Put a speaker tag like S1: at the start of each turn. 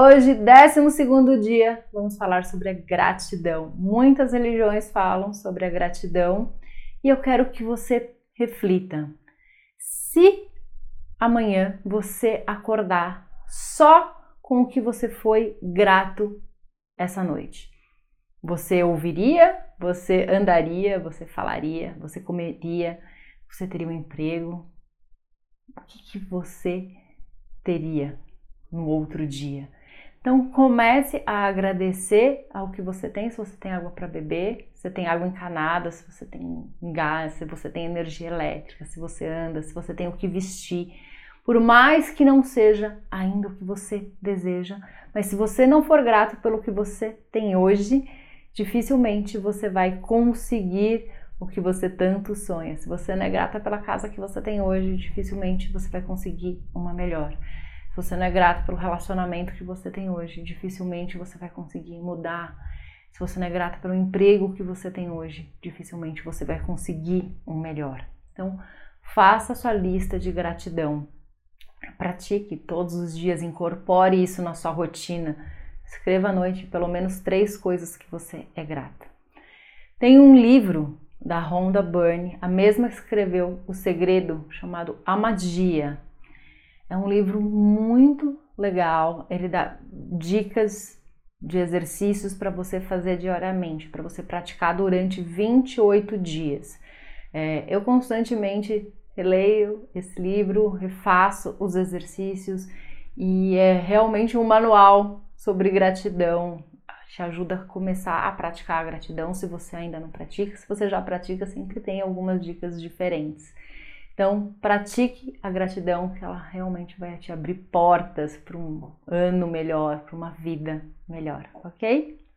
S1: Hoje, 12 dia, vamos falar sobre a gratidão. Muitas religiões falam sobre a gratidão e eu quero que você reflita. Se amanhã você acordar só com o que você foi grato essa noite, você ouviria, você andaria, você falaria, você comeria, você teria um emprego. O que, que você teria no outro dia? Então comece a agradecer ao que você tem, se você tem água para beber, se você tem água encanada, se você tem gás, se você tem energia elétrica, se você anda, se você tem o que vestir. Por mais que não seja ainda o que você deseja, mas se você não for grato pelo que você tem hoje, dificilmente você vai conseguir o que você tanto sonha. Se você não é grata pela casa que você tem hoje, dificilmente você vai conseguir uma melhor. Você não é grato pelo relacionamento que você tem hoje, dificilmente você vai conseguir mudar. Se você não é grata pelo emprego que você tem hoje, dificilmente você vai conseguir um melhor. Então, faça a sua lista de gratidão. Pratique todos os dias, incorpore isso na sua rotina Escreva à noite pelo menos três coisas que você é grata. Tem um livro da Rhonda Byrne, a mesma que escreveu O Segredo, chamado A Magia. É um livro muito legal, ele dá dicas de exercícios para você fazer diariamente, para você praticar durante 28 dias. É, eu constantemente releio esse livro, refaço os exercícios e é realmente um manual sobre gratidão. Te ajuda a começar a praticar a gratidão se você ainda não pratica. Se você já pratica, sempre tem algumas dicas diferentes. Então, pratique a gratidão, que ela realmente vai te abrir portas para um ano melhor, para uma vida melhor, ok?